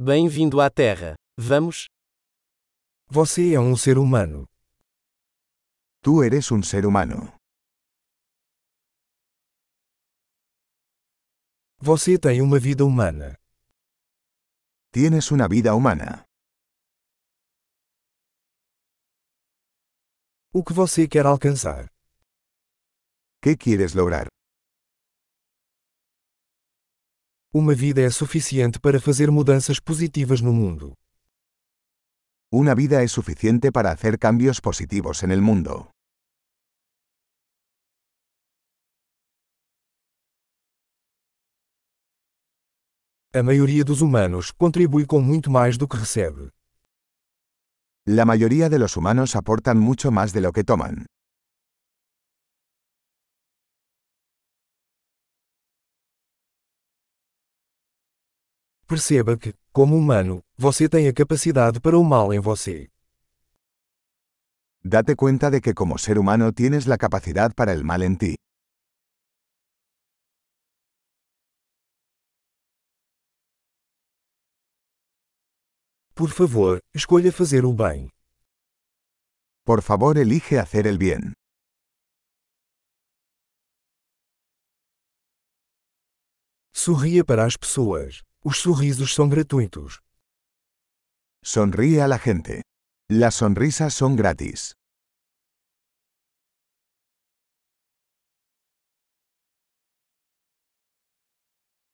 Bem-vindo à Terra. Vamos? Você é um ser humano. Tú eres un ser humano. Você tem uma vida humana. Tienes una vida humana. O que você quer alcançar? ¿Qué quieres lograr? Uma vida é suficiente para fazer mudanças positivas no mundo. Una vida es suficiente para hacer cambios positivos en el mundo. A maioria dos humanos contribui com muito mais do que recebe. La mayoría de los humanos aportan mucho más de lo que toman. Perceba que, como humano, você tem a capacidade para o mal em você. Date cuenta de que como ser humano tienes la capacidad para el mal en ti. Por favor, escolha fazer o bem. Por favor, elige hacer el bien. Sorria para as pessoas. Os sorrisos são gratuitos. Sonríe a la gente. Las sonrisas son gratis.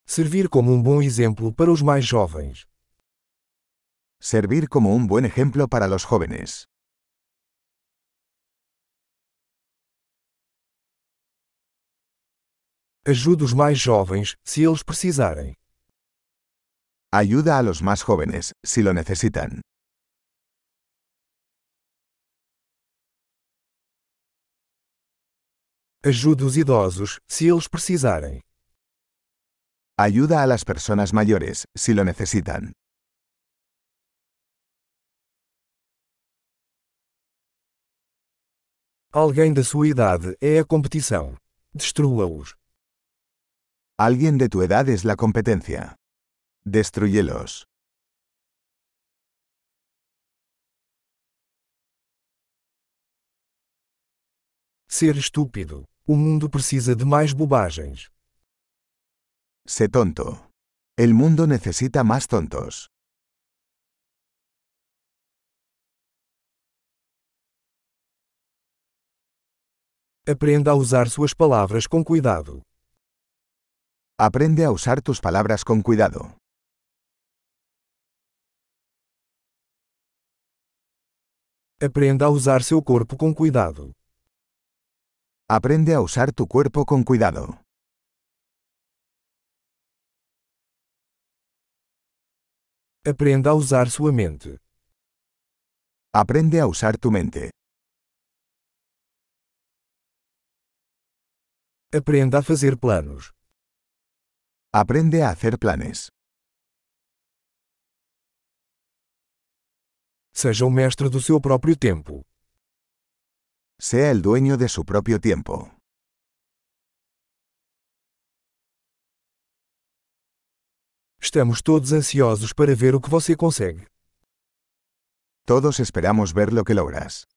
Servir como um bom exemplo para os mais jovens. Servir como un buen ejemplo para los jóvenes. Ajude os mais jovens, se eles precisarem. Ayuda a los más jóvenes, si lo necesitan. Ajude os idosos, se eles precisarem. Ayuda a las personas mayores, si lo necesitan. Alguém da sua idade é a competição. Destrua-os. Alguien de tu edad es la competencia. Destruyelos. Ser estúpido. O mundo precisa de mais bobagens. Sé tonto. El mundo necesita más tontos. Aprenda a usar suas palavras com cuidado. Aprende a usar tus palabras con cuidado. Aprenda a usar seu corpo com cuidado. Aprende a usar tu cuerpo con cuidado. Aprenda a usar sua mente. Aprende a usar tu mente. Aprenda a fazer planos. Aprende a hacer planes. Seja o mestre do seu próprio tempo. Sea el dueño de su propio tiempo. Estamos todos ansiosos para ver o que você consegue. Todos esperamos ver lo que logras.